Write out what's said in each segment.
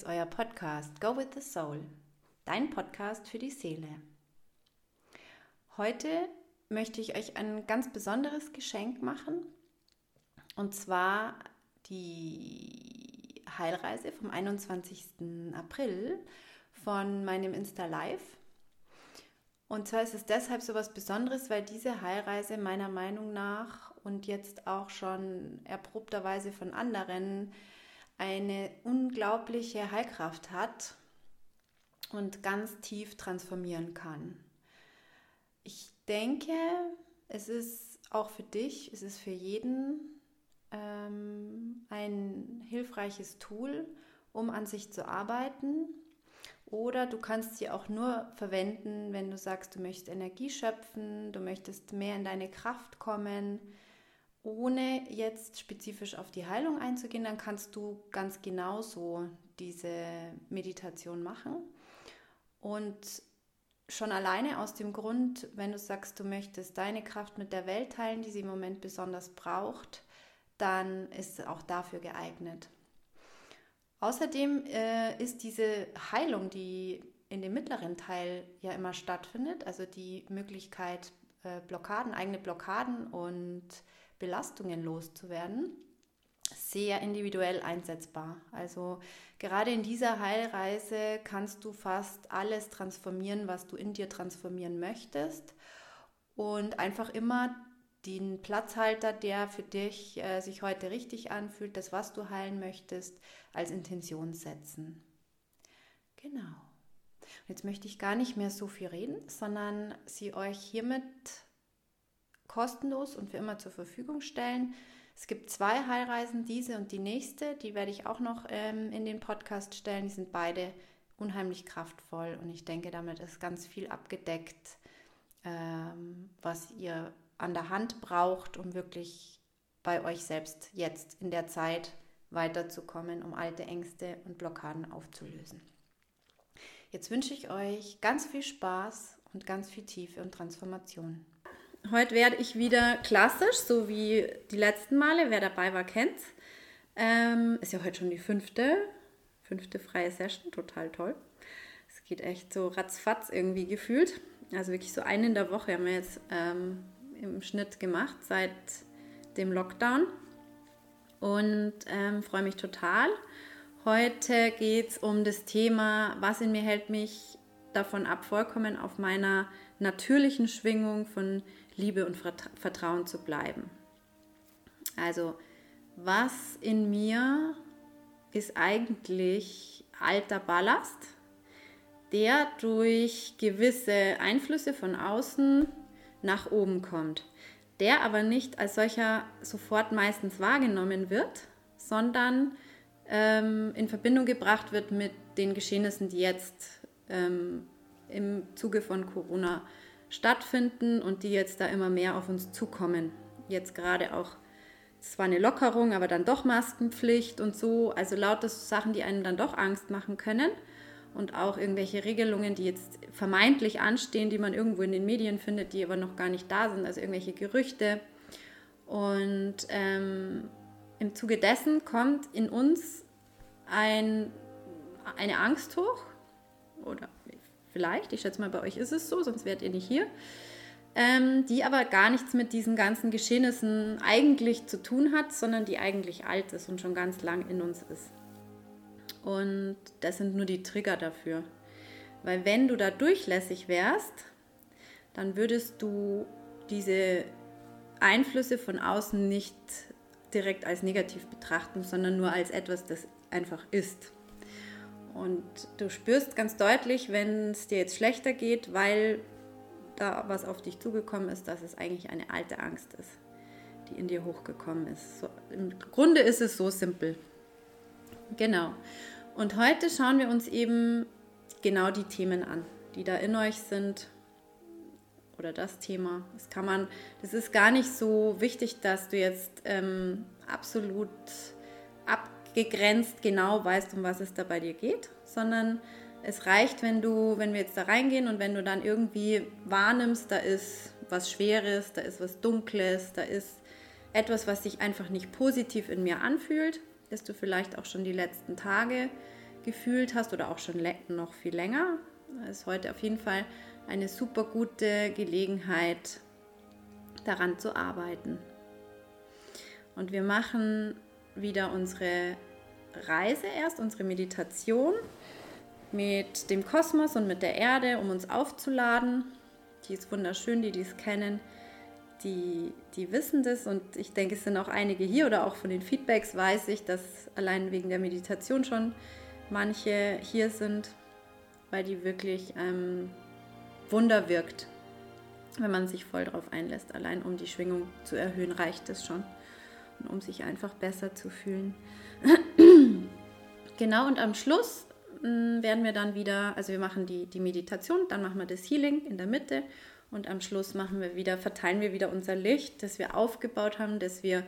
ist euer Podcast Go with the Soul, dein Podcast für die Seele. Heute möchte ich euch ein ganz besonderes Geschenk machen und zwar die Heilreise vom 21. April von meinem Insta Live. Und zwar ist es deshalb so was Besonderes, weil diese Heilreise meiner Meinung nach und jetzt auch schon erprobterweise von anderen eine unglaubliche Heilkraft hat und ganz tief transformieren kann. Ich denke, es ist auch für dich, es ist für jeden ähm, ein hilfreiches Tool, um an sich zu arbeiten. Oder du kannst sie auch nur verwenden, wenn du sagst, du möchtest Energie schöpfen, du möchtest mehr in deine Kraft kommen, ohne jetzt spezifisch auf die Heilung einzugehen, dann kannst du ganz genauso diese Meditation machen. Und schon alleine aus dem Grund, wenn du sagst, du möchtest deine Kraft mit der Welt teilen, die sie im Moment besonders braucht, dann ist auch dafür geeignet. Außerdem äh, ist diese Heilung, die in dem mittleren Teil ja immer stattfindet, also die Möglichkeit, äh, Blockaden, eigene Blockaden und Belastungen loszuwerden, sehr individuell einsetzbar. Also gerade in dieser Heilreise kannst du fast alles transformieren, was du in dir transformieren möchtest und einfach immer den Platzhalter, der für dich äh, sich heute richtig anfühlt, das, was du heilen möchtest, als Intention setzen. Genau. Und jetzt möchte ich gar nicht mehr so viel reden, sondern sie euch hiermit kostenlos und für immer zur Verfügung stellen. Es gibt zwei Heilreisen, diese und die nächste, die werde ich auch noch ähm, in den Podcast stellen. Die sind beide unheimlich kraftvoll und ich denke, damit ist ganz viel abgedeckt, ähm, was ihr an der Hand braucht, um wirklich bei euch selbst jetzt in der Zeit weiterzukommen, um alte Ängste und Blockaden aufzulösen. Jetzt wünsche ich euch ganz viel Spaß und ganz viel Tiefe und Transformation. Heute werde ich wieder klassisch, so wie die letzten Male. Wer dabei war, kennt's. Ähm, ist ja heute schon die fünfte, fünfte freie Session, total toll. Es geht echt so ratzfatz irgendwie gefühlt. Also wirklich so eine in der Woche haben wir jetzt ähm, im Schnitt gemacht seit dem Lockdown. Und ähm, freue mich total. Heute geht es um das Thema, was in mir hält mich davon ab, vollkommen auf meiner natürlichen Schwingung von Liebe und Vertrauen zu bleiben. Also, was in mir ist eigentlich alter Ballast, der durch gewisse Einflüsse von außen nach oben kommt, der aber nicht als solcher sofort meistens wahrgenommen wird, sondern ähm, in Verbindung gebracht wird mit den Geschehnissen, die jetzt ähm, im Zuge von Corona stattfinden und die jetzt da immer mehr auf uns zukommen. Jetzt gerade auch zwar eine Lockerung, aber dann doch Maskenpflicht und so. Also lauter Sachen, die einem dann doch Angst machen können. Und auch irgendwelche Regelungen, die jetzt vermeintlich anstehen, die man irgendwo in den Medien findet, die aber noch gar nicht da sind. Also irgendwelche Gerüchte. Und ähm, im Zuge dessen kommt in uns ein, eine Angst hoch oder Vielleicht, ich schätze mal, bei euch ist es so, sonst wärt ihr nicht hier. Ähm, die aber gar nichts mit diesen ganzen Geschehnissen eigentlich zu tun hat, sondern die eigentlich alt ist und schon ganz lang in uns ist. Und das sind nur die Trigger dafür. Weil wenn du da durchlässig wärst, dann würdest du diese Einflüsse von außen nicht direkt als negativ betrachten, sondern nur als etwas, das einfach ist. Und du spürst ganz deutlich, wenn es dir jetzt schlechter geht, weil da was auf dich zugekommen ist, dass es eigentlich eine alte Angst ist, die in dir hochgekommen ist. So, Im Grunde ist es so simpel. Genau. Und heute schauen wir uns eben genau die Themen an, die da in euch sind oder das Thema. Das kann man, das ist gar nicht so wichtig, dass du jetzt ähm, absolut ab gegrenzt genau weißt, um was es da bei dir geht, sondern es reicht, wenn du, wenn wir jetzt da reingehen und wenn du dann irgendwie wahrnimmst, da ist was Schweres, da ist was Dunkles, da ist etwas, was sich einfach nicht positiv in mir anfühlt, dass du vielleicht auch schon die letzten Tage gefühlt hast oder auch schon noch viel länger, ist heute auf jeden Fall eine super gute Gelegenheit, daran zu arbeiten. Und wir machen wieder unsere Reise erst, unsere Meditation mit dem Kosmos und mit der Erde, um uns aufzuladen. Die ist wunderschön, die dies kennen, die, die wissen das und ich denke, es sind auch einige hier oder auch von den Feedbacks weiß ich, dass allein wegen der Meditation schon manche hier sind, weil die wirklich ähm, Wunder wirkt, wenn man sich voll darauf einlässt. Allein um die Schwingung zu erhöhen, reicht es schon. Und um sich einfach besser zu fühlen. genau, und am Schluss mm, werden wir dann wieder, also wir machen die, die Meditation, dann machen wir das Healing in der Mitte und am Schluss machen wir wieder, verteilen wir wieder unser Licht, das wir aufgebaut haben, das wir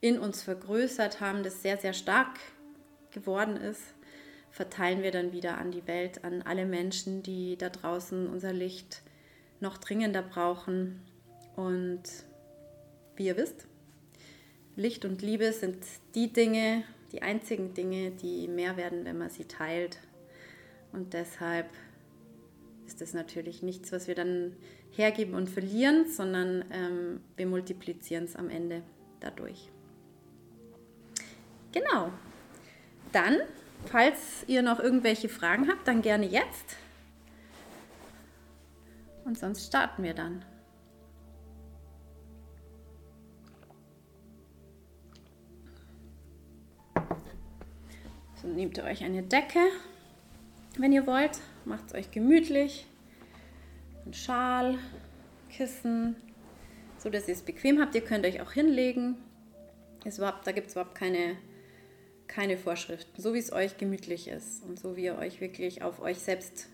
in uns vergrößert haben, das sehr, sehr stark geworden ist, verteilen wir dann wieder an die Welt, an alle Menschen, die da draußen unser Licht noch dringender brauchen. Und wie ihr wisst, Licht und Liebe sind die Dinge, die einzigen Dinge, die mehr werden, wenn man sie teilt. Und deshalb ist das natürlich nichts, was wir dann hergeben und verlieren, sondern ähm, wir multiplizieren es am Ende dadurch. Genau. Dann, falls ihr noch irgendwelche Fragen habt, dann gerne jetzt. Und sonst starten wir dann. Nehmt ihr euch eine Decke, wenn ihr wollt. Macht es euch gemütlich. Ein Schal, Kissen, so dass ihr es bequem habt. Ihr könnt euch auch hinlegen. Ist überhaupt, da gibt es überhaupt keine, keine Vorschriften. So wie es euch gemütlich ist und so wie ihr euch wirklich auf euch selbst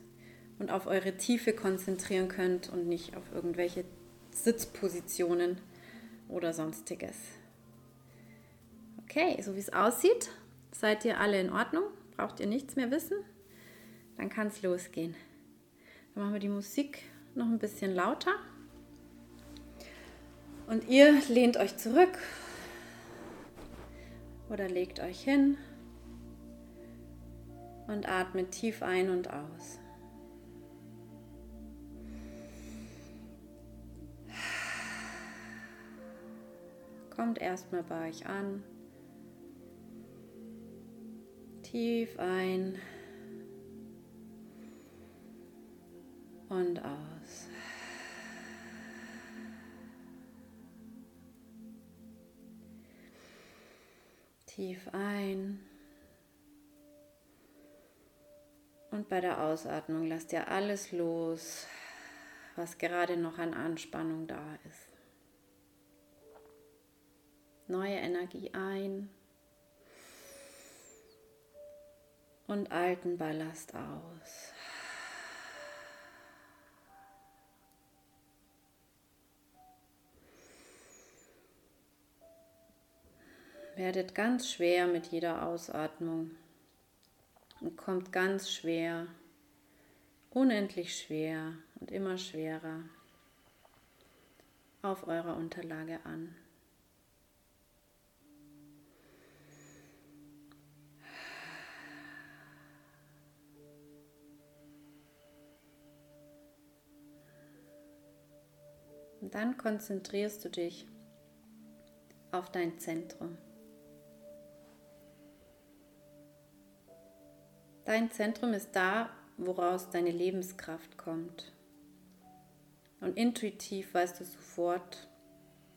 und auf eure Tiefe konzentrieren könnt und nicht auf irgendwelche Sitzpositionen oder sonstiges. Okay, so wie es aussieht, seid ihr alle in Ordnung? Braucht ihr nichts mehr wissen? Dann kann es losgehen. Dann machen wir die Musik noch ein bisschen lauter. Und ihr lehnt euch zurück oder legt euch hin und atmet tief ein und aus. Kommt erstmal bei euch an. Tief ein und aus. Tief ein. Und bei der Ausatmung lasst ihr alles los, was gerade noch an Anspannung da ist. Neue Energie ein und alten Ballast aus. werdet ganz schwer mit jeder Ausatmung und kommt ganz schwer, unendlich schwer und immer schwerer auf eurer Unterlage an. Und dann konzentrierst du dich auf dein Zentrum. Dein Zentrum ist da, woraus deine Lebenskraft kommt. Und intuitiv weißt du sofort,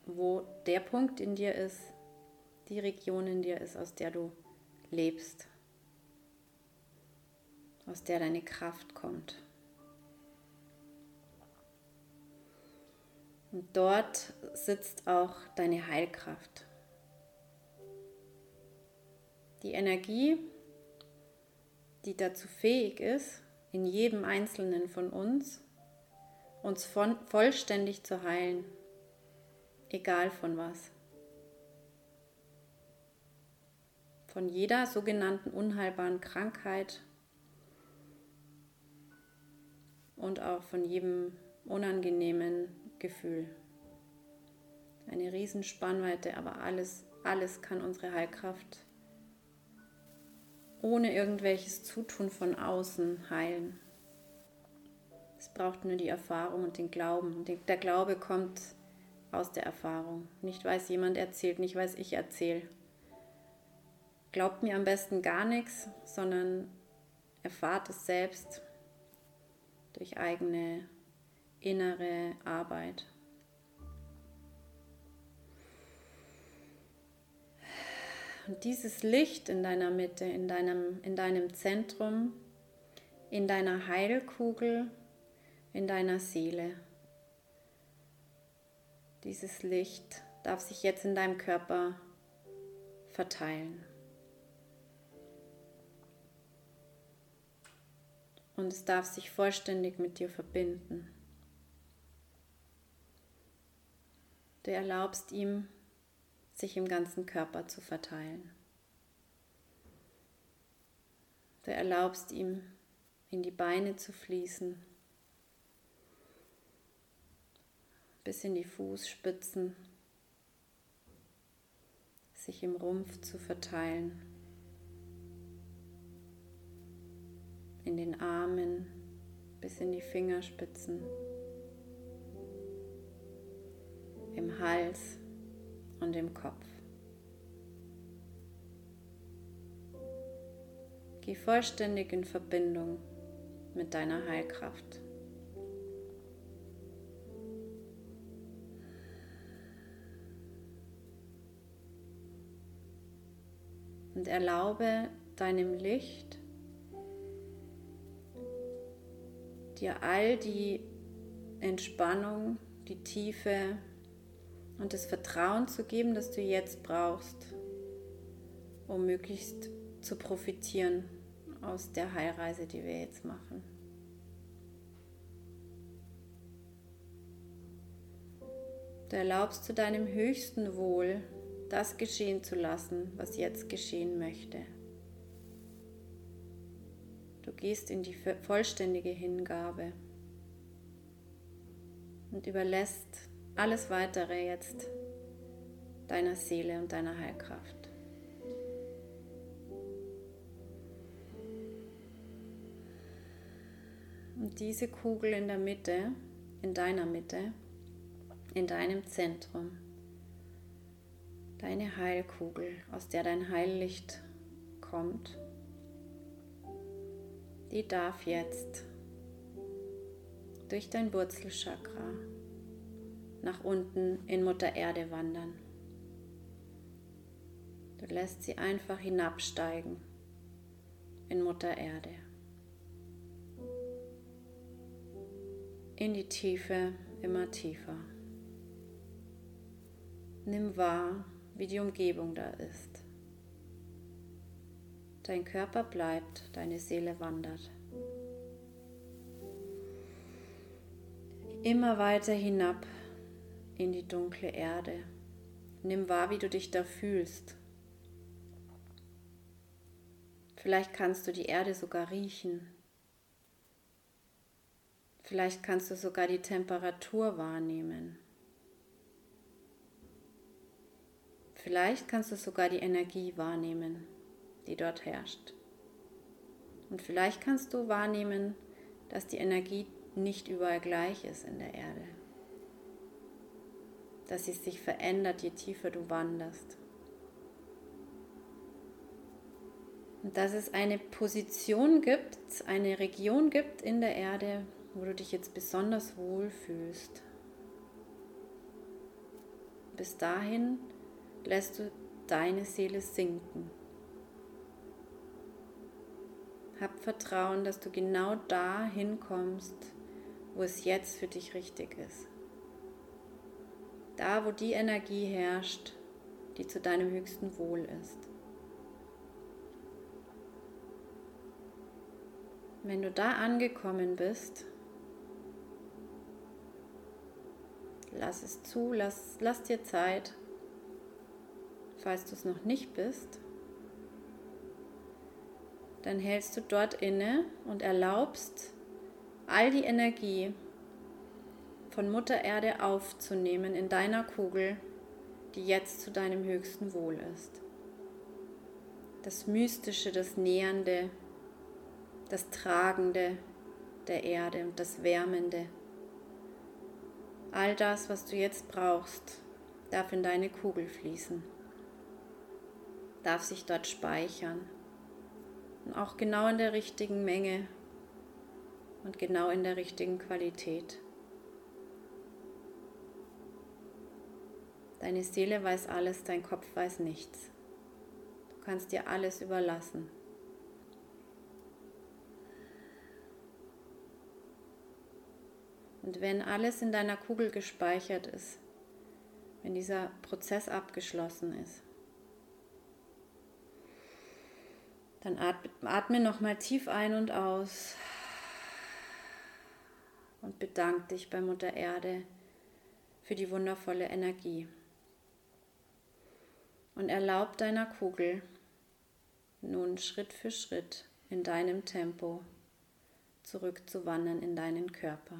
wo der Punkt in dir ist, die Region in dir ist, aus der du lebst, aus der deine Kraft kommt. Und dort sitzt auch deine Heilkraft. Die Energie, die dazu fähig ist, in jedem Einzelnen von uns, uns von, vollständig zu heilen, egal von was. Von jeder sogenannten unheilbaren Krankheit und auch von jedem unangenehmen Gefühl. Eine Riesenspannweite, aber alles, alles kann unsere Heilkraft ohne irgendwelches Zutun von außen heilen. Es braucht nur die Erfahrung und den Glauben. Der Glaube kommt aus der Erfahrung. Nicht weiß jemand erzählt, nicht weiß ich erzähle. Glaubt mir am besten gar nichts, sondern erfahrt es selbst durch eigene innere Arbeit. Und dieses Licht in deiner Mitte, in deinem, in deinem Zentrum, in deiner Heilkugel, in deiner Seele, dieses Licht darf sich jetzt in deinem Körper verteilen. Und es darf sich vollständig mit dir verbinden. Du erlaubst ihm, sich im ganzen Körper zu verteilen. Du erlaubst ihm, in die Beine zu fließen, bis in die Fußspitzen, sich im Rumpf zu verteilen, in den Armen bis in die Fingerspitzen, im Hals und im Kopf. Geh vollständig in Verbindung mit deiner Heilkraft. Und erlaube deinem Licht, dir all die Entspannung, die Tiefe, und das Vertrauen zu geben, das du jetzt brauchst, um möglichst zu profitieren aus der Heilreise, die wir jetzt machen. Du erlaubst zu deinem höchsten Wohl, das geschehen zu lassen, was jetzt geschehen möchte. Du gehst in die vollständige Hingabe und überlässt alles weitere jetzt deiner Seele und deiner Heilkraft. Und diese Kugel in der Mitte, in deiner Mitte, in deinem Zentrum, deine Heilkugel, aus der dein Heillicht kommt, die darf jetzt durch dein Wurzelchakra nach unten in Mutter Erde wandern. Du lässt sie einfach hinabsteigen in Mutter Erde. In die Tiefe, immer tiefer. Nimm wahr, wie die Umgebung da ist. Dein Körper bleibt, deine Seele wandert. Immer weiter hinab in die dunkle Erde. Nimm wahr, wie du dich da fühlst. Vielleicht kannst du die Erde sogar riechen. Vielleicht kannst du sogar die Temperatur wahrnehmen. Vielleicht kannst du sogar die Energie wahrnehmen, die dort herrscht. Und vielleicht kannst du wahrnehmen, dass die Energie nicht überall gleich ist in der Erde dass sie sich verändert, je tiefer du wanderst. Und dass es eine Position gibt, eine Region gibt in der Erde, wo du dich jetzt besonders wohl fühlst. Bis dahin lässt du deine Seele sinken. Hab Vertrauen, dass du genau da hinkommst, wo es jetzt für dich richtig ist. Da, wo die Energie herrscht, die zu deinem höchsten Wohl ist. Wenn du da angekommen bist, lass es zu, lass, lass dir Zeit, falls du es noch nicht bist. Dann hältst du dort inne und erlaubst all die Energie, von Mutter Erde aufzunehmen in deiner Kugel, die jetzt zu deinem höchsten Wohl ist. das Mystische, das Nähernde, das Tragende der Erde und das Wärmende. All das, was du jetzt brauchst, darf in deine Kugel fließen, darf sich dort speichern und auch genau in der richtigen Menge und genau in der richtigen Qualität. Deine Seele weiß alles, dein Kopf weiß nichts. Du kannst dir alles überlassen. Und wenn alles in deiner Kugel gespeichert ist, wenn dieser Prozess abgeschlossen ist, dann atme, nochmal tief ein und aus und bedank dich bei Mutter Erde für die wundervolle Energie. Und erlaub deiner Kugel nun Schritt für Schritt in deinem Tempo zurückzuwandern in deinen Körper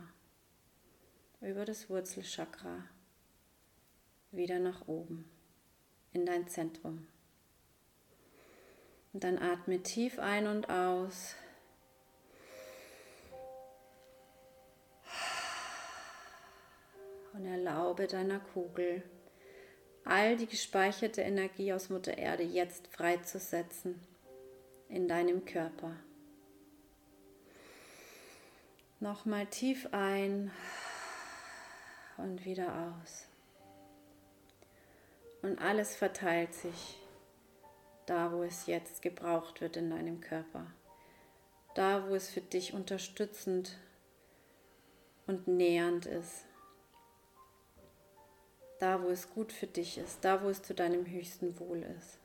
über das Wurzelchakra wieder nach oben in dein Zentrum. Und dann atme tief ein und aus. Und erlaube deiner Kugel, all die gespeicherte Energie aus Mutter Erde jetzt freizusetzen in deinem Körper. Nochmal tief ein und wieder aus. Und alles verteilt sich da, wo es jetzt gebraucht wird in deinem Körper. Da, wo es für dich unterstützend und nähernd ist. Da, wo es gut für dich ist, da, wo es zu deinem höchsten Wohl ist,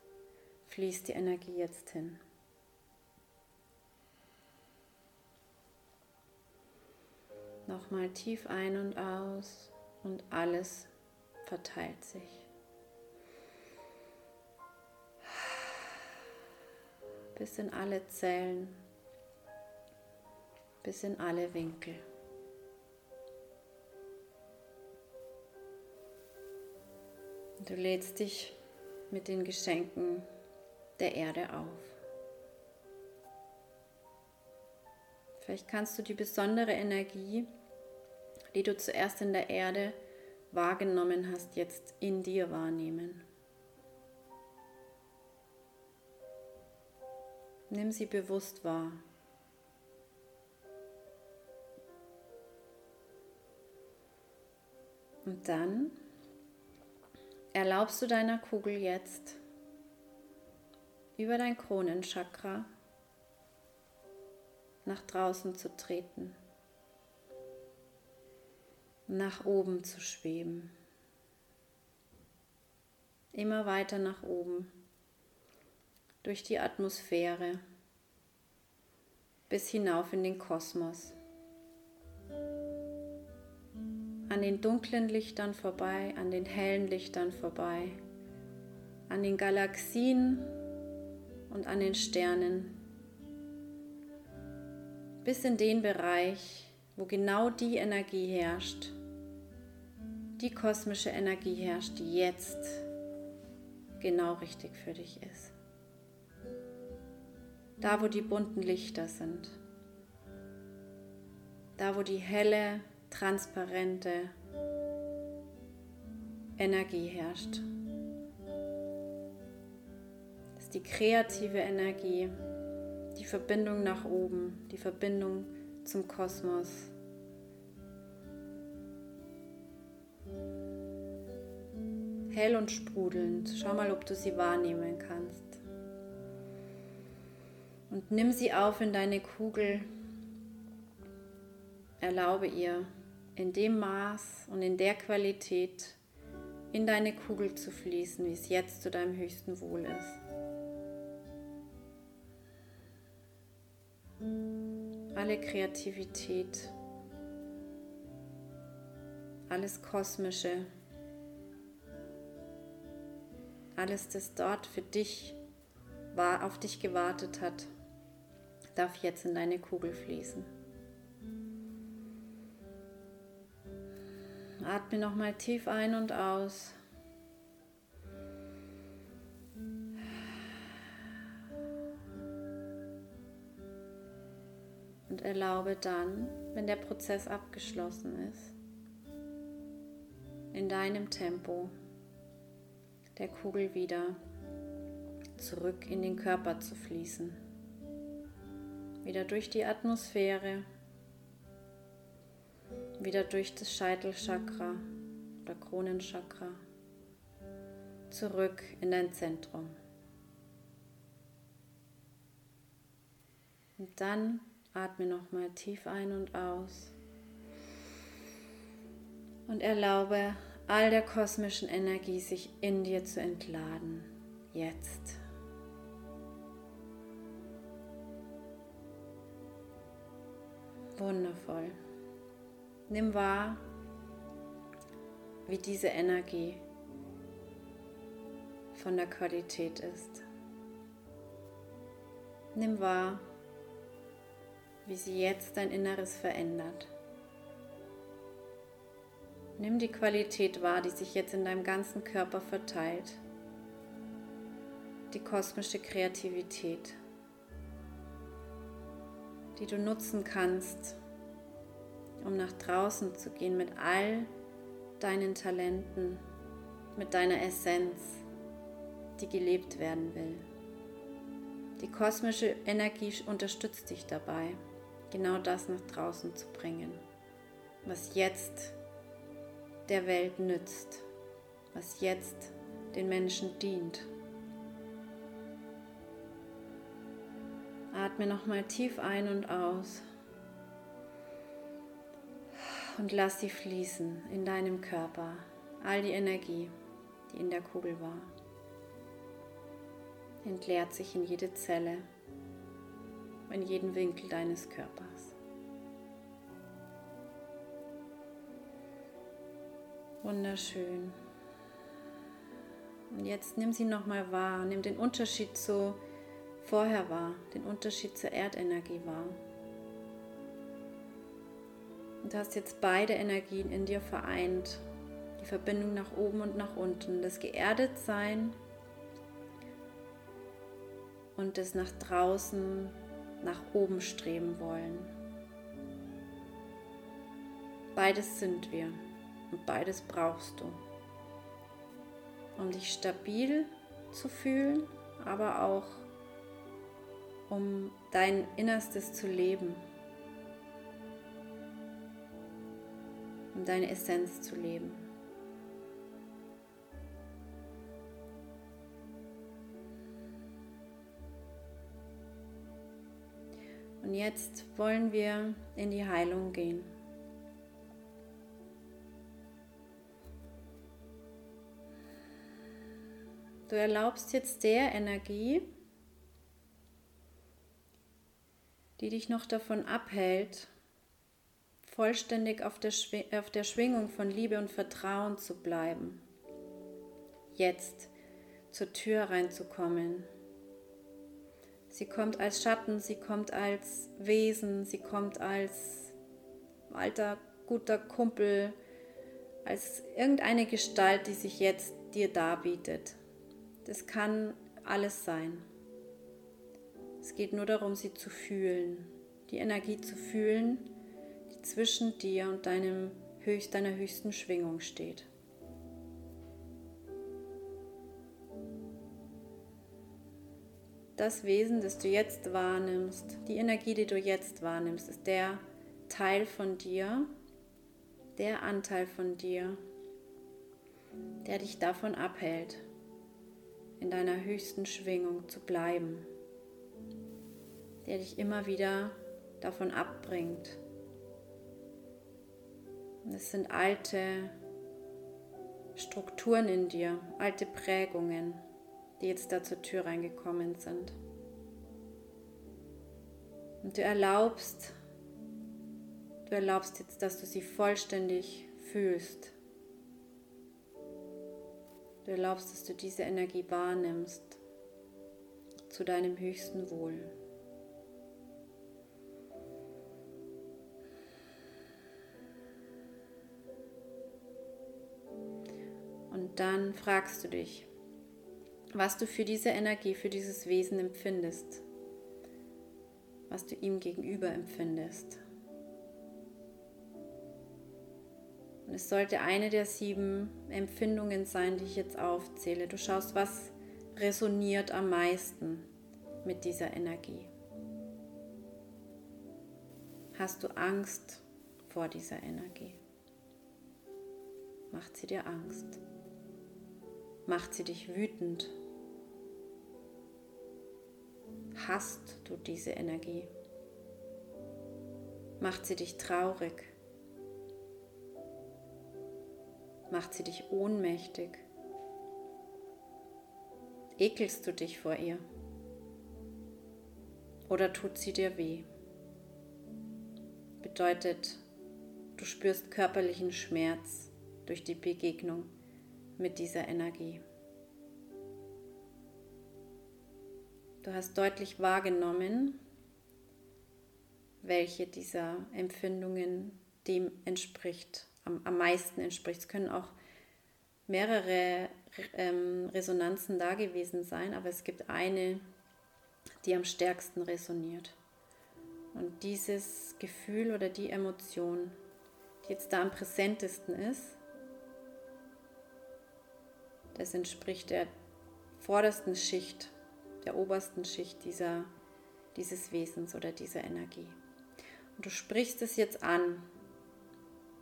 fließt die Energie jetzt hin. Nochmal tief ein und aus und alles verteilt sich. Bis in alle Zellen, bis in alle Winkel. Du lädst dich mit den Geschenken der Erde auf. Vielleicht kannst du die besondere Energie die du zuerst in der Erde wahrgenommen hast, jetzt in dir wahrnehmen. Nimm sie bewusst wahr. Und dann erlaubst du deiner Kugel jetzt über dein Kronenchakra nach draußen zu treten nach oben zu schweben. Immer weiter nach oben, durch die Atmosphäre, bis hinauf in den Kosmos. An den dunklen Lichtern vorbei, an den hellen Lichtern vorbei, an den Galaxien und an den Sternen, bis in den Bereich, wo genau die Energie herrscht, die kosmische Energie herrscht, die jetzt genau richtig für dich ist. Da, wo die bunten Lichter sind. Da, wo die helle, transparente Energie herrscht. Das ist die kreative Energie, die Verbindung nach oben, die Verbindung zum Kosmos. hell und sprudelnd. Schau mal, ob du sie wahrnehmen kannst. Und nimm sie auf in deine Kugel. Erlaube ihr in dem Maß und in der Qualität in deine Kugel zu fließen, wie es jetzt zu deinem höchsten Wohl ist. Alle Kreativität, alles Kosmische, alles, das dort für dich war, auf dich gewartet hat, darf jetzt in deine Kugel fließen. Atme nochmal tief ein und aus. Und erlaube dann, wenn der Prozess abgeschlossen ist, in deinem Tempo der Kugel wieder zurück in den Körper zu fließen. Wieder durch die Atmosphäre wieder durch das Scheitelchakra oder Kronenchakra zurück in dein Zentrum. Und dann atme nochmal tief ein und aus und erlaube all der kosmischen Energie sich in dir zu entladen. Jetzt. Wundervoll. Nimm wahr, wie diese Energie von der Qualität ist. Nimm wahr, wie sie jetzt dein Inneres verändert. Nimm die Qualität wahr, die sich jetzt in deinem ganzen Körper verteilt. Die kosmische Kreativität, die du nutzen kannst, um nach draußen zu gehen mit all deinen Talenten, mit deiner Essenz, die gelebt werden will. Die kosmische Energie unterstützt dich dabei, genau das nach draußen zu bringen, was jetzt der Welt nützt, was jetzt den Menschen dient. Atme nochmal tief ein und aus und lass sie fließen in deinem Körper, all die Energie, die in der Kugel war. Entleert sich in jede Zelle, in jeden Winkel deines Körpers. Wunderschön. Und jetzt nimm sie nochmal wahr, nimm den Unterschied zu vorher wahr, den Unterschied zur Erdenergie wahr. Du hast jetzt beide Energien in dir vereint. Die Verbindung nach oben und nach unten. Das Geerdetsein und das nach draußen, nach oben streben wollen. Beides sind wir und beides brauchst du, um dich stabil zu fühlen, aber auch um dein Innerstes zu leben. Um deine Essenz zu leben. Und jetzt wollen wir in die Heilung gehen. Du erlaubst jetzt der Energie, die dich noch davon abhält, vollständig auf der, auf der Schwingung von Liebe und Vertrauen zu bleiben. Jetzt zur Tür reinzukommen. Sie kommt als Schatten, sie kommt als Wesen, sie kommt als alter, guter Kumpel, als irgendeine Gestalt, die sich jetzt dir darbietet. Das kann alles sein. Es geht nur darum, sie zu fühlen, die Energie zu fühlen zwischen dir und deinem deiner höchsten Schwingung steht. Das Wesen, das du jetzt wahrnimmst, die Energie, die du jetzt wahrnimmst, ist der Teil von dir, der Anteil von dir, der dich davon abhält, in deiner höchsten Schwingung zu bleiben, der dich immer wieder davon abbringt, es sind alte Strukturen in dir, alte Prägungen, die jetzt da zur Tür reingekommen sind. Und du erlaubst, du erlaubst jetzt, dass du sie vollständig fühlst. Du erlaubst, dass du diese Energie wahrnimmst zu deinem höchsten Wohl. Und dann fragst du dich, was du für diese Energie, für dieses Wesen empfindest. was du ihm gegenüber empfindest. Und es sollte eine der sieben Empfindungen sein, die ich jetzt aufzähle. Du schaust, was resoniert am meisten mit dieser Energie. Hast du Angst vor dieser Energie? Macht sie dir Angst? Macht sie dich wütend? Hast du diese Energie? Macht sie dich traurig? Macht sie dich ohnmächtig? Ekelst du dich vor ihr? Oder tut sie dir weh? Bedeutet, du spürst körperlichen Schmerz durch die Begegnung mit dieser Energie. Du hast deutlich wahrgenommen, welche dieser Empfindungen dem entspricht, am, am meisten entspricht. Es können auch mehrere ähm, Resonanzen da gewesen sein, aber es gibt eine, die am stärksten resoniert. Und dieses Gefühl oder die Emotion, die jetzt da am präsentesten ist, das entspricht der vordersten Schicht, der obersten Schicht dieser, dieses Wesens oder dieser Energie. Und du sprichst es jetzt an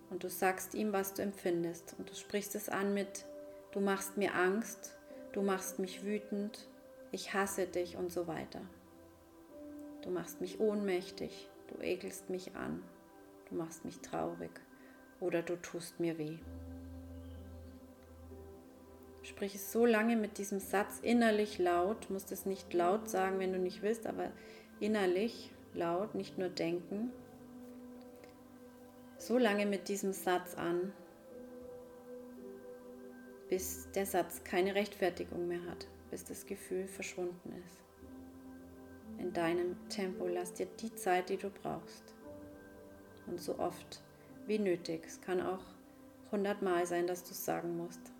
und du sagst ihm, was du empfindest. Und du sprichst es an mit, du machst mir Angst, du machst mich wütend, ich hasse dich und so weiter. Du machst mich ohnmächtig, du ekelst mich an, du machst mich traurig oder du tust mir weh. Sprich es so lange mit diesem Satz innerlich laut, musst es nicht laut sagen, wenn du nicht willst, aber innerlich laut, nicht nur denken. So lange mit diesem Satz an, bis der Satz keine Rechtfertigung mehr hat, bis das Gefühl verschwunden ist. In deinem Tempo lass dir die Zeit, die du brauchst. Und so oft wie nötig. Es kann auch hundertmal sein, dass du es sagen musst.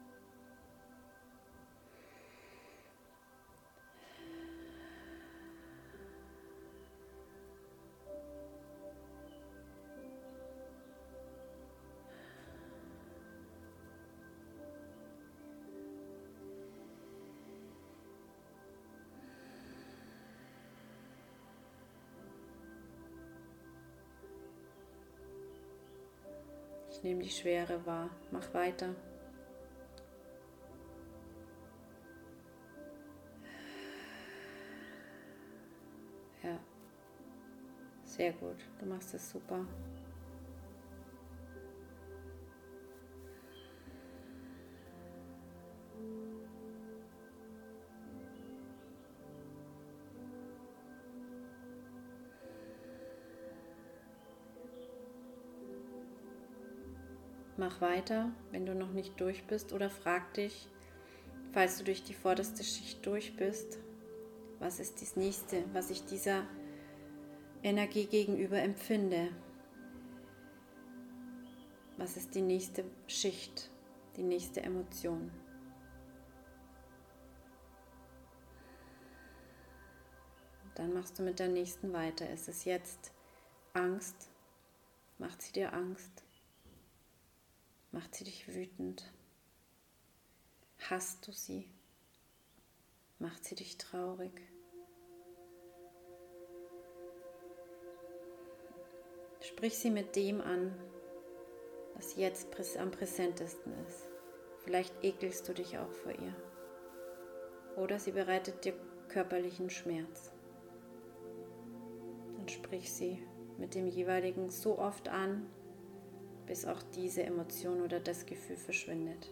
Ich nehme die Schwere wahr. Mach weiter. Ja. Sehr gut. Du machst es super. Mach weiter, wenn du noch nicht durch bist oder frag dich, falls du durch die vorderste Schicht durch bist, was ist das nächste, was ich dieser Energie gegenüber empfinde? Was ist die nächste Schicht, die nächste Emotion? Dann machst du mit der nächsten weiter. Ist es jetzt Angst? Macht sie dir Angst? Macht sie dich wütend? Hast du sie? Macht sie dich traurig? Sprich sie mit dem an, was jetzt am präsentesten ist. Vielleicht ekelst du dich auch vor ihr. Oder sie bereitet dir körperlichen Schmerz. Dann sprich sie mit dem jeweiligen so oft an, bis auch diese Emotion oder das Gefühl verschwindet.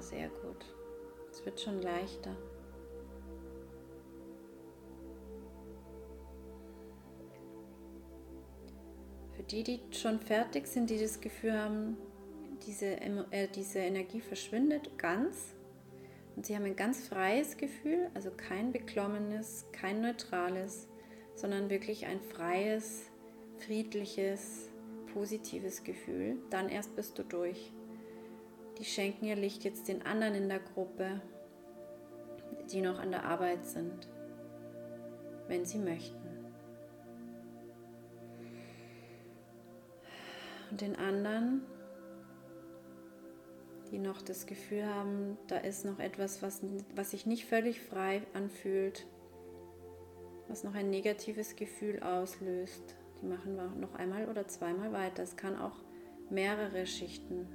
Sehr gut. Es wird schon leichter. die, die schon fertig sind, die das Gefühl haben, diese, äh, diese Energie verschwindet ganz und sie haben ein ganz freies Gefühl, also kein beklommenes, kein neutrales, sondern wirklich ein freies, friedliches, positives Gefühl, dann erst bist du durch. Die schenken ihr Licht jetzt den anderen in der Gruppe, die noch an der Arbeit sind, wenn sie möchten. Und den anderen, die noch das Gefühl haben, da ist noch etwas, was, was sich nicht völlig frei anfühlt, was noch ein negatives Gefühl auslöst. Die machen wir noch einmal oder zweimal weiter. Es kann auch mehrere Schichten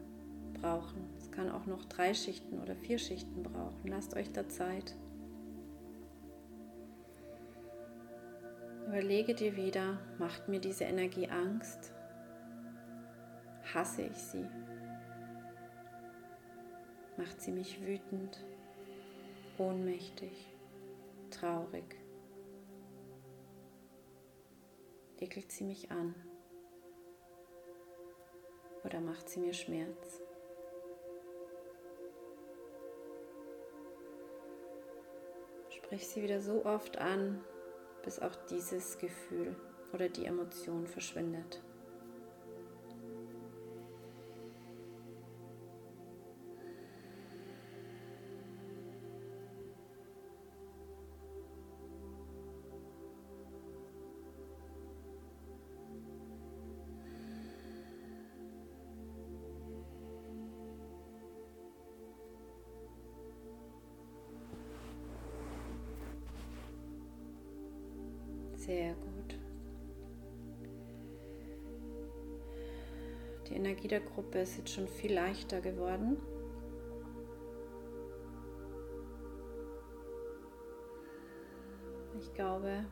brauchen. Es kann auch noch drei Schichten oder vier Schichten brauchen. Lasst euch da Zeit. Überlege dir wieder, macht mir diese Energie Angst? Hasse ich sie? Macht sie mich wütend, ohnmächtig, traurig? Ekelt sie mich an? Oder macht sie mir Schmerz? Sprich sie wieder so oft an, bis auch dieses Gefühl oder die Emotion verschwindet. Die Energie der Gruppe ist jetzt schon viel leichter geworden. Ich glaube,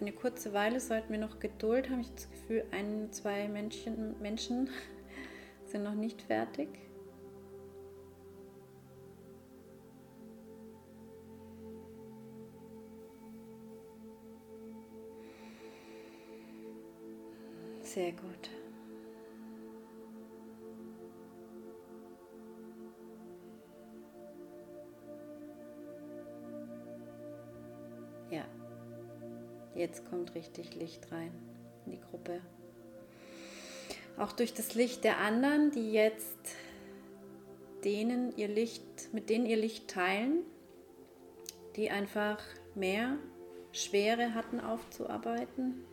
eine kurze Weile sollten wir noch Geduld haben. Ich habe das Gefühl, ein, zwei Menschen, Menschen sind noch nicht fertig. Sehr gut. Ja, jetzt kommt richtig Licht rein in die Gruppe. Auch durch das Licht der anderen, die jetzt denen ihr Licht, mit denen ihr Licht teilen, die einfach mehr Schwere hatten aufzuarbeiten,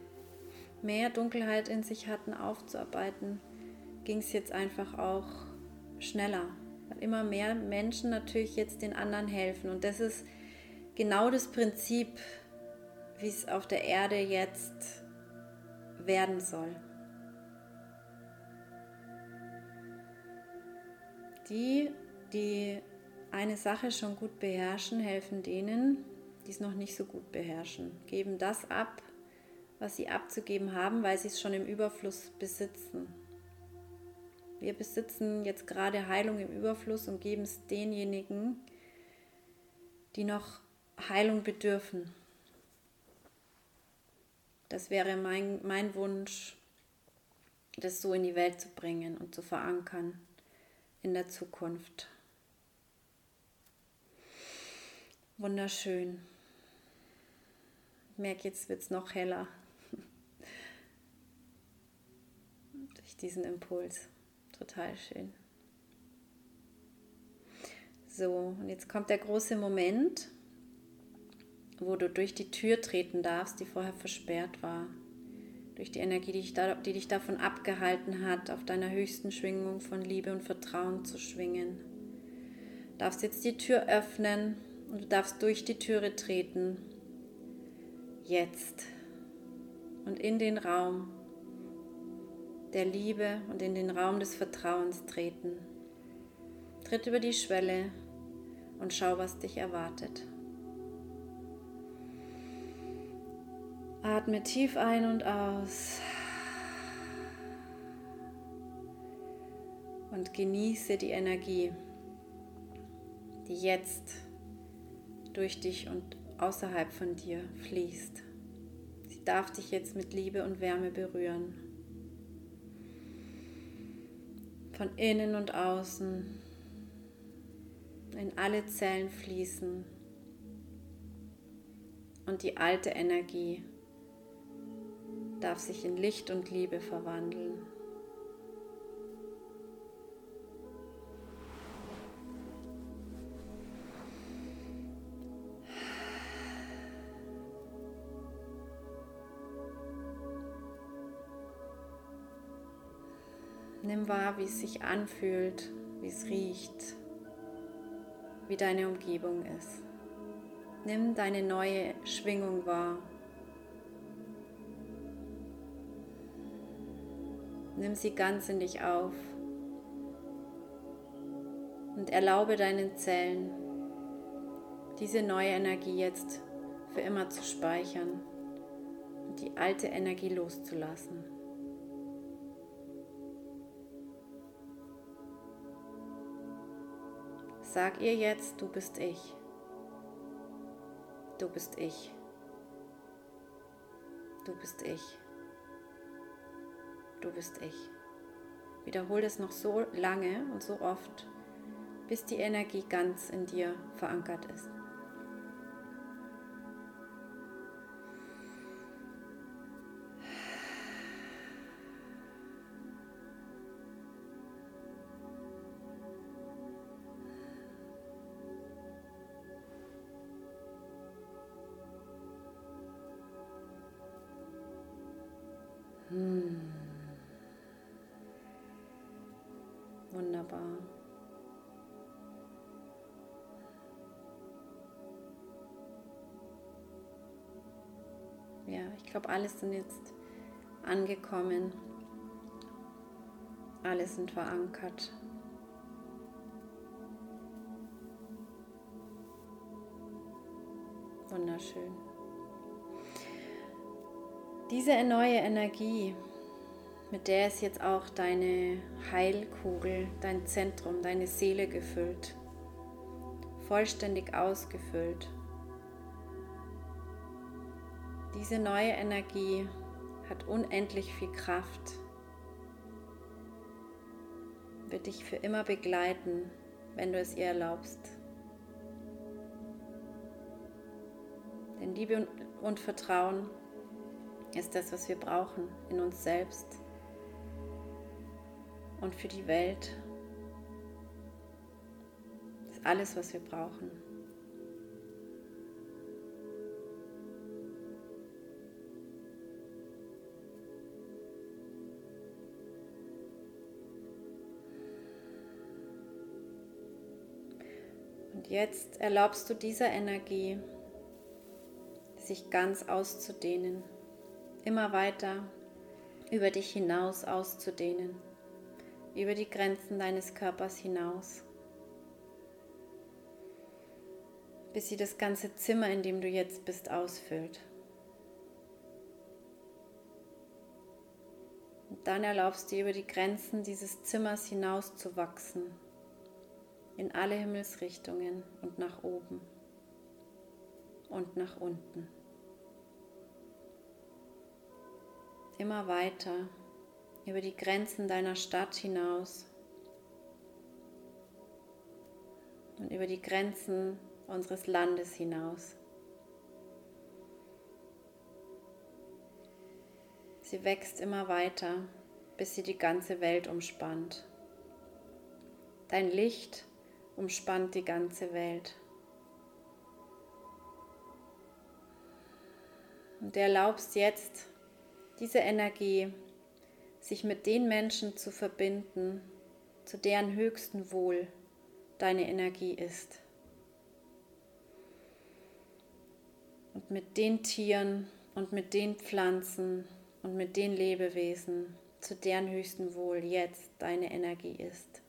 mehr Dunkelheit in sich hatten aufzuarbeiten, ging es jetzt einfach auch schneller. Weil immer mehr Menschen natürlich jetzt den anderen helfen. Und das ist genau das Prinzip, wie es auf der Erde jetzt werden soll. Die, die eine Sache schon gut beherrschen, helfen denen, die es noch nicht so gut beherrschen, geben das ab, was sie abzugeben haben, weil sie es schon im Überfluss besitzen. Wir besitzen jetzt gerade Heilung im Überfluss und geben es denjenigen, die noch Heilung bedürfen. Das wäre mein, mein Wunsch, das so in die Welt zu bringen und zu verankern in der Zukunft. Wunderschön. Ich merke, jetzt wird es noch heller. Diesen Impuls. Total schön. So, und jetzt kommt der große Moment, wo du durch die Tür treten darfst, die vorher versperrt war. Durch die Energie, die dich, da, die dich davon abgehalten hat, auf deiner höchsten Schwingung von Liebe und Vertrauen zu schwingen. Du darfst jetzt die Tür öffnen und du darfst durch die Türe treten. Jetzt. Und in den Raum, der Liebe und in den Raum des Vertrauens treten. Tritt über die Schwelle und schau, was dich erwartet. Atme tief ein und aus und genieße die Energie, die jetzt durch dich und außerhalb von dir fließt. Sie darf dich jetzt mit Liebe und Wärme berühren. Von innen und außen in alle Zellen fließen und die alte Energie darf sich in Licht und Liebe verwandeln. Nimm wahr, wie es sich anfühlt, wie es riecht, wie deine Umgebung ist. Nimm deine neue Schwingung wahr. Nimm sie ganz in dich auf und erlaube deinen Zellen, diese neue Energie jetzt für immer zu speichern und die alte Energie loszulassen. Sag ihr jetzt, du bist ich. Du bist ich. Du bist ich. Du bist ich. Wiederhol das noch so lange und so oft, bis die Energie ganz in dir verankert ist. Alles sind jetzt angekommen. Alles sind verankert. Wunderschön. Diese neue Energie, mit der ist jetzt auch deine Heilkugel, dein Zentrum, deine Seele gefüllt, vollständig ausgefüllt. Diese neue Energie hat unendlich viel Kraft, wird dich für immer begleiten, wenn du es ihr erlaubst. Denn Liebe und Vertrauen ist das, was wir brauchen in uns selbst und für die Welt. Das ist alles, was wir brauchen. Jetzt erlaubst du dieser Energie, sich ganz auszudehnen immer weiter über dich hinaus auszudehnen, über die Grenzen deines Körpers hinaus, bis sie das ganze Zimmer, in dem du jetzt bist, ausfüllt. Und dann erlaubst du über die Grenzen dieses Zimmers hinaus zu wachsen, in alle Himmelsrichtungen und nach oben und nach unten. immer weiter über die Grenzen deiner Stadt hinaus und über die Grenzen unseres Landes hinaus. Sie wächst immer weiter, bis sie die ganze Welt umspannt. Dein Licht umspannt die ganze Welt. Und du erlaubst jetzt diese Energie, sich mit den Menschen zu verbinden, zu deren höchsten Wohl deine Energie ist. Und mit den Tieren und mit den Pflanzen und mit den Lebewesen, zu deren höchsten Wohl jetzt deine Energie ist.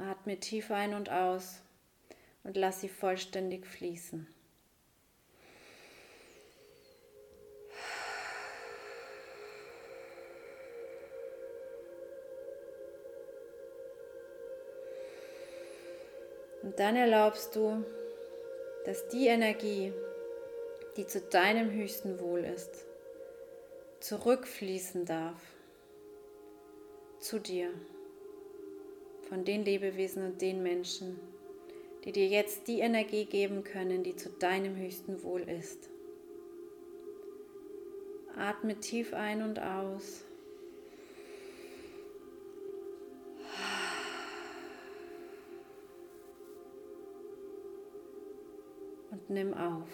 Atme tief ein und aus und lass sie vollständig fließen. Und dann erlaubst du, dass die Energie, die zu deinem höchsten Wohl ist, zurückfließen darf zu dir, von den Lebewesen und den Menschen, die dir jetzt die Energie geben können, die zu deinem höchsten Wohl ist. Atme tief ein und aus. Und nimm auf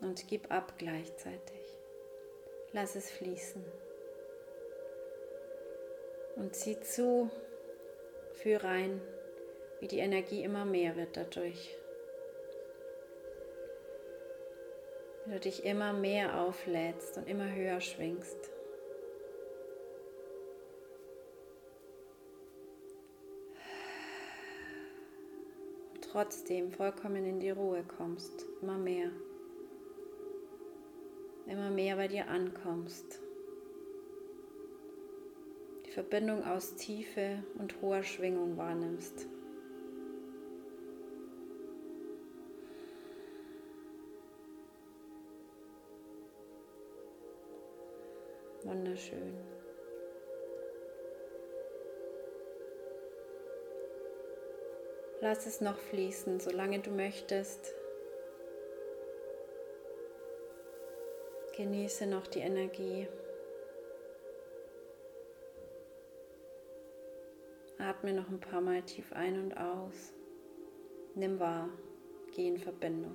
und gib ab gleichzeitig. Lass es fließen. Und zieh zu, führ rein, wie die Energie immer mehr wird dadurch. Wie du dich immer mehr auflädst und immer höher schwingst. Trotzdem vollkommen in die Ruhe kommst, immer mehr. Immer mehr bei dir ankommst. Verbindung aus Tiefe und hoher Schwingung wahrnimmst. Wunderschön. Lass es noch fließen, solange du möchtest. Genieße noch die Energie. Atme noch ein paar Mal tief ein und aus. Nimm wahr, geh in Verbindung.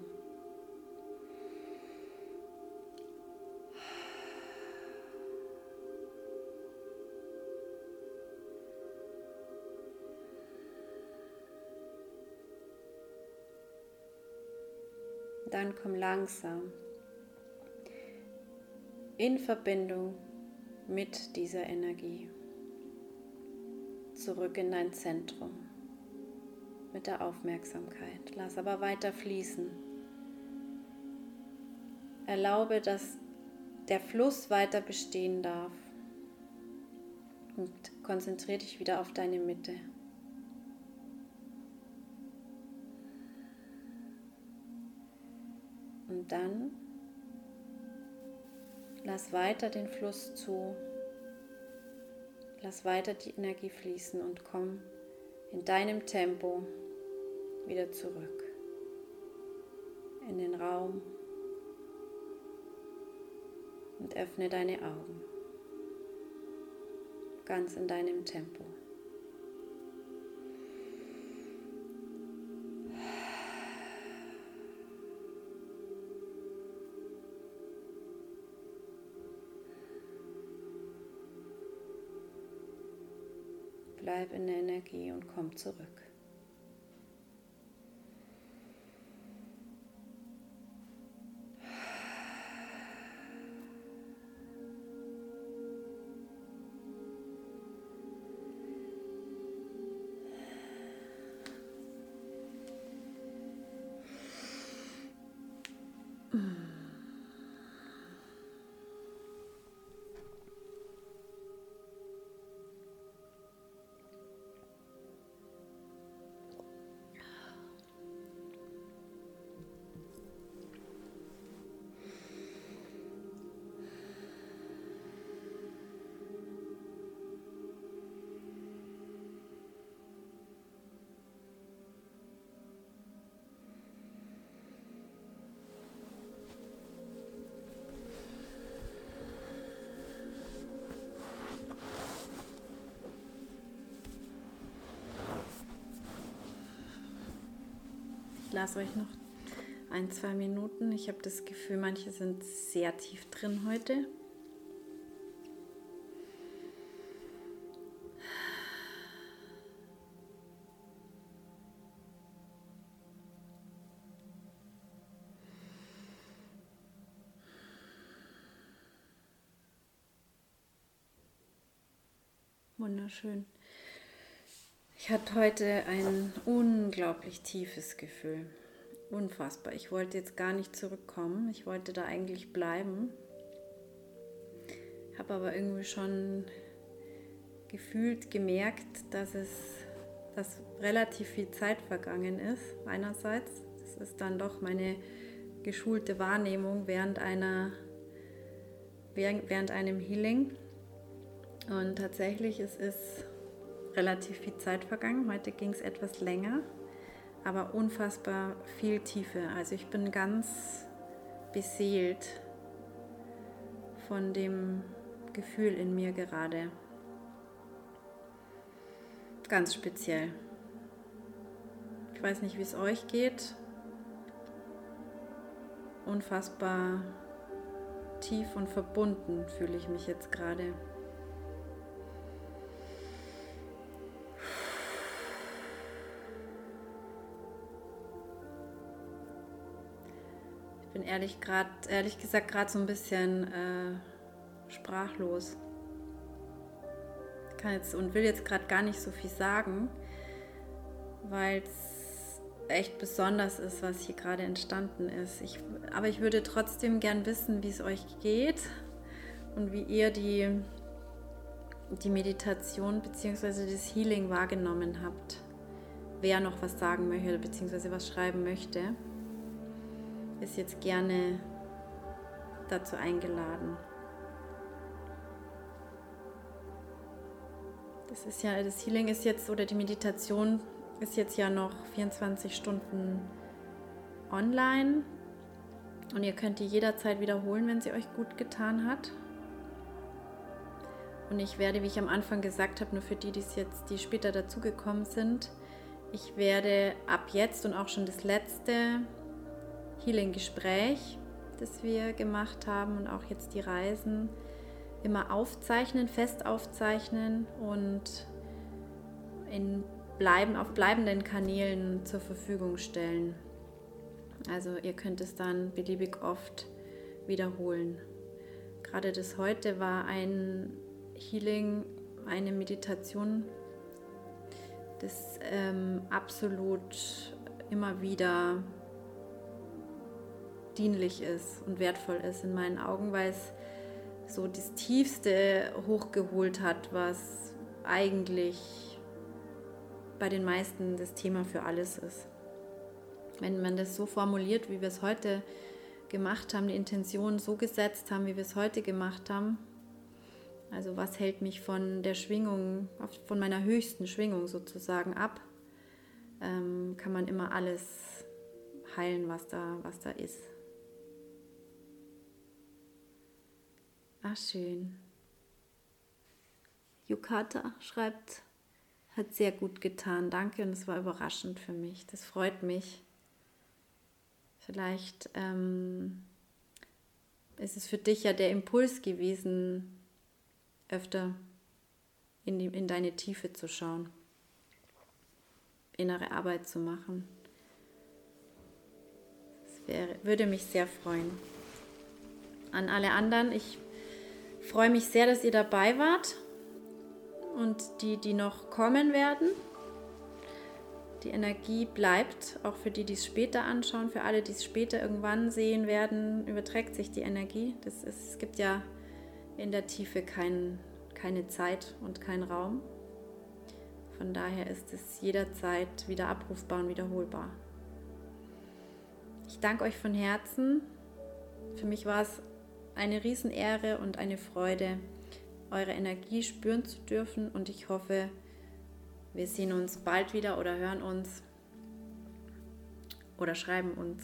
Dann komm langsam in Verbindung mit dieser Energie zurück in dein Zentrum mit der Aufmerksamkeit. Lass aber weiter fließen. Erlaube, dass der Fluss weiter bestehen darf und konzentriere dich wieder auf deine Mitte. Und dann lass weiter den Fluss zu. Lass weiter die Energie fließen und komm in deinem Tempo wieder zurück in den Raum und öffne deine Augen ganz in deinem Tempo. Bleib in der Energie und komm zurück. Lasse euch noch ein, zwei Minuten. Ich habe das Gefühl, manche sind sehr tief drin heute. Wunderschön. Ich hatte heute ein unglaublich tiefes Gefühl. Unfassbar. Ich wollte jetzt gar nicht zurückkommen. Ich wollte da eigentlich bleiben. Habe aber irgendwie schon gefühlt gemerkt, dass es dass relativ viel Zeit vergangen ist. Einerseits, das ist dann doch meine geschulte Wahrnehmung während einer während einem Healing. Und tatsächlich es ist relativ viel Zeit vergangen. Heute ging es etwas länger, aber unfassbar viel Tiefe. Also ich bin ganz beseelt von dem Gefühl in mir gerade. Ganz speziell. Ich weiß nicht, wie es euch geht. Unfassbar tief und verbunden fühle ich mich jetzt gerade. Ehrlich, grad, ehrlich gesagt gerade so ein bisschen äh, sprachlos. Ich kann jetzt und will jetzt gerade gar nicht so viel sagen, weil es echt besonders ist, was hier gerade entstanden ist. Ich, aber ich würde trotzdem gern wissen, wie es euch geht und wie ihr die, die Meditation bzw. das Healing wahrgenommen habt. Wer noch was sagen möchte bzw. was schreiben möchte ist jetzt gerne dazu eingeladen. Das ist ja, das Healing ist jetzt oder die Meditation ist jetzt ja noch 24 Stunden online und ihr könnt die jederzeit wiederholen, wenn sie euch gut getan hat. Und ich werde, wie ich am Anfang gesagt habe, nur für die, die jetzt, die später dazugekommen sind, ich werde ab jetzt und auch schon das letzte Healing-Gespräch, das wir gemacht haben und auch jetzt die Reisen immer aufzeichnen, fest aufzeichnen und in bleiben, auf bleibenden Kanälen zur Verfügung stellen. Also ihr könnt es dann beliebig oft wiederholen. Gerade das heute war ein Healing, eine Meditation, das ähm, absolut immer wieder dienlich ist und wertvoll ist in meinen Augen, weil es so das Tiefste hochgeholt hat, was eigentlich bei den meisten das Thema für alles ist. Wenn man das so formuliert, wie wir es heute gemacht haben, die Intention so gesetzt haben, wie wir es heute gemacht haben, also was hält mich von der Schwingung, von meiner höchsten Schwingung sozusagen ab, ähm, kann man immer alles heilen, was da, was da ist. Ah, schön. Yukata schreibt, hat sehr gut getan. Danke und es war überraschend für mich. Das freut mich. Vielleicht ähm, ist es für dich ja der Impuls gewesen, öfter in, die, in deine Tiefe zu schauen, innere Arbeit zu machen. Das wäre, würde mich sehr freuen. An alle anderen, ich freue mich sehr, dass ihr dabei wart und die, die noch kommen werden. Die Energie bleibt, auch für die, die es später anschauen, für alle, die es später irgendwann sehen werden, überträgt sich die Energie. Das ist, es gibt ja in der Tiefe kein, keine Zeit und keinen Raum. Von daher ist es jederzeit wieder abrufbar und wiederholbar. Ich danke euch von Herzen. Für mich war es eine Riesenehre und eine Freude, eure Energie spüren zu dürfen und ich hoffe, wir sehen uns bald wieder oder hören uns oder schreiben uns.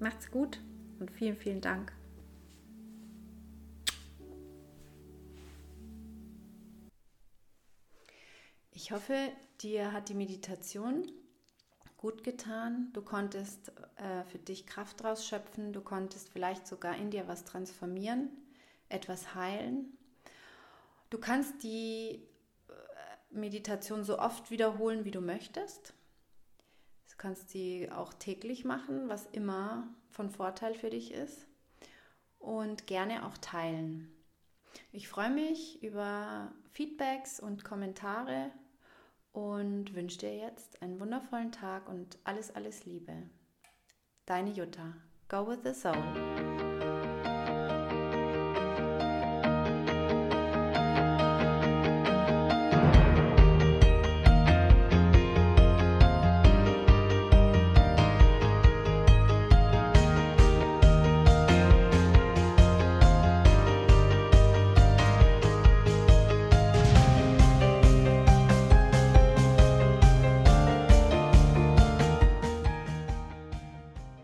Macht's gut und vielen, vielen Dank. Ich hoffe, dir hat die Meditation gut getan. Du konntest äh, für dich Kraft draus schöpfen. Du konntest vielleicht sogar in dir was transformieren, etwas heilen. Du kannst die äh, Meditation so oft wiederholen, wie du möchtest. Du kannst sie auch täglich machen, was immer von Vorteil für dich ist. Und gerne auch teilen. Ich freue mich über Feedbacks und Kommentare und wünsche dir jetzt einen wundervollen Tag und alles, alles Liebe. Deine Jutta. Go with the Soul.